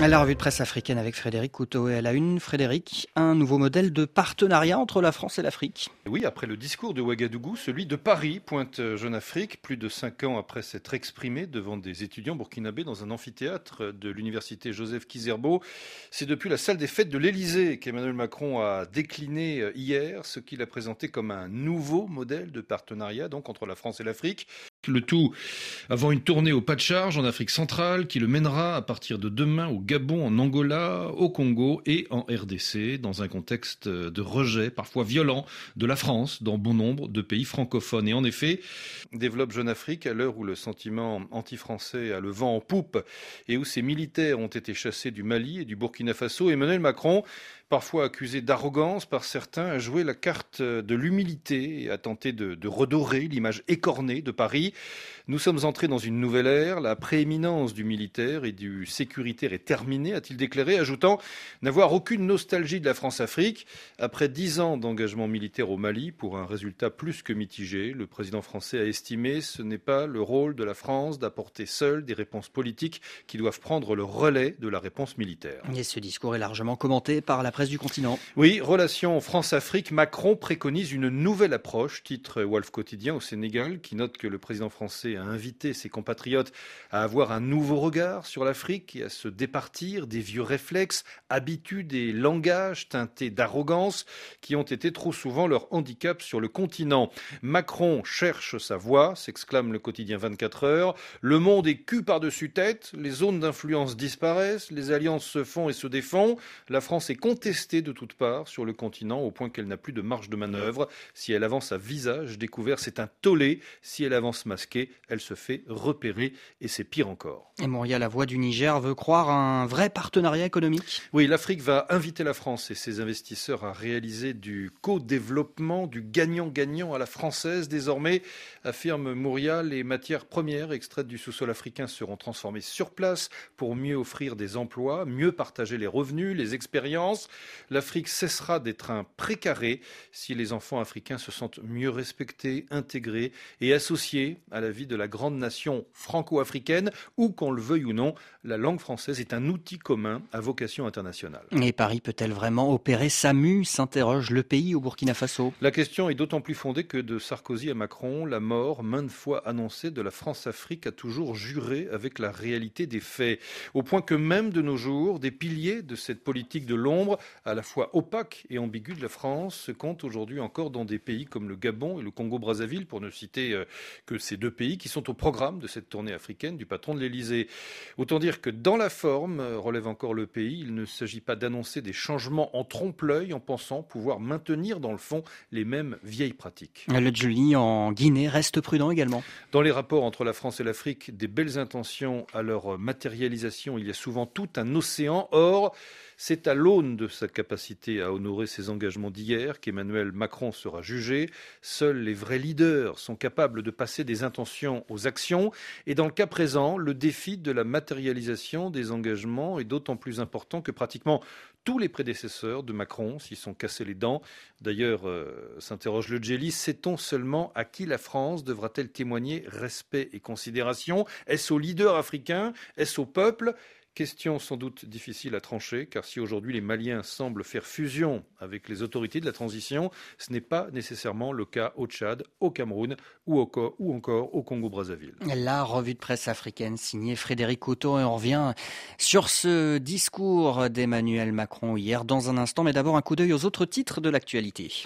À la revue de presse africaine avec Frédéric Couteau et à la une, Frédéric, un nouveau modèle de partenariat entre la France et l'Afrique. Oui, après le discours de Ouagadougou, celui de Paris pointe Jeune Afrique, plus de cinq ans après s'être exprimé devant des étudiants burkinabés dans un amphithéâtre de l'université Joseph Kizerbo. C'est depuis la salle des fêtes de l'Élysée qu'Emmanuel Macron a décliné hier ce qu'il a présenté comme un nouveau modèle de partenariat donc entre la France et l'Afrique. Le tout avant une tournée au pas de charge en Afrique centrale qui le mènera à partir de demain au Gabon, en Angola, au Congo et en RDC, dans un contexte de rejet parfois violent de la France dans bon nombre de pays francophones. Et en effet, développe Jeune Afrique à l'heure où le sentiment anti-français a le vent en poupe et où ses militaires ont été chassés du Mali et du Burkina Faso. Emmanuel Macron parfois accusé d'arrogance par certains, a joué la carte de l'humilité et a tenté de, redorer l'image écornée de Paris. Nous sommes entrés dans une nouvelle ère. La prééminence du militaire et du sécuritaire est terminée, a-t-il déclaré, ajoutant n'avoir aucune nostalgie de la France-Afrique. Après dix ans d'engagement militaire au Mali, pour un résultat plus que mitigé, le président français a estimé ce n'est pas le rôle de la France d'apporter seule des réponses politiques qui doivent prendre le relais de la réponse militaire. Et ce discours est largement commenté par la du continent. Oui, relation France-Afrique, Macron préconise une nouvelle approche, titre Wolf Quotidien au Sénégal, qui note que le président français a invité ses compatriotes à avoir un nouveau regard sur l'Afrique et à se départir des vieux réflexes, habitudes et langages teintés d'arrogance qui ont été trop souvent leur handicap sur le continent. Macron cherche sa voie, s'exclame le quotidien 24 heures. Le monde est cul par-dessus tête, les zones d'influence disparaissent, les alliances se font et se défont. La France est contestée de toutes parts sur le continent au point qu'elle n'a plus de marge de manœuvre. Si elle avance à visage découvert, c'est un tollé. Si elle avance masquée, elle se fait repérer et c'est pire encore. Et Montréal, la voix du Niger, veut croire un vrai partenariat économique? Oui, l'Afrique va inviter la France et ses investisseurs à réaliser du co-développement, du gagnant-gagnant à la française. Désormais, affirme Montréal, les matières premières extraites du sous-sol africain seront transformées sur place pour mieux offrir des emplois, mieux partager les revenus, les expériences. L'Afrique cessera d'être un précaré si les enfants africains se sentent mieux respectés, intégrés et associés à la vie de la grande nation franco-africaine, où qu'on le veuille ou non, la langue française est un outil commun à vocation internationale. Et Paris peut-elle vraiment opérer SAMU s'interroge le pays au Burkina Faso. La question est d'autant plus fondée que de Sarkozy à Macron, la mort, maintes fois annoncée, de la France-Afrique a toujours juré avec la réalité des faits, au point que même de nos jours, des piliers de cette politique de l'ombre, à la fois opaque et ambiguë de la France, se comptent aujourd'hui encore dans des pays comme le Gabon et le Congo-Brazzaville, pour ne citer euh, que ces deux pays qui sont au programme de cette tournée africaine du patron de l'Élysée. Autant dire que dans la forme, euh, relève encore le pays, il ne s'agit pas d'annoncer des changements en trompe-l'œil en pensant pouvoir maintenir dans le fond les mêmes vieilles pratiques. Le Jolie en Guinée reste prudent également. Dans les rapports entre la France et l'Afrique, des belles intentions à leur matérialisation, il y a souvent tout un océan. Or, c'est à l'aune de sa capacité à honorer ses engagements d'hier qu'Emmanuel Macron sera jugé. Seuls les vrais leaders sont capables de passer des intentions aux actions. Et dans le cas présent, le défi de la matérialisation des engagements est d'autant plus important que pratiquement tous les prédécesseurs de Macron s'y sont cassés les dents. D'ailleurs, euh, s'interroge le Jelly, sait-on seulement à qui la France devra-t-elle témoigner respect et considération? Est-ce aux leaders africains? Est-ce au peuple? Question sans doute difficile à trancher, car si aujourd'hui les Maliens semblent faire fusion avec les autorités de la transition, ce n'est pas nécessairement le cas au Tchad, au Cameroun ou, au, ou encore au Congo-Brazzaville. La revue de presse africaine signée Frédéric Couteau et on revient sur ce discours d'Emmanuel Macron hier dans un instant, mais d'abord un coup d'œil aux autres titres de l'actualité.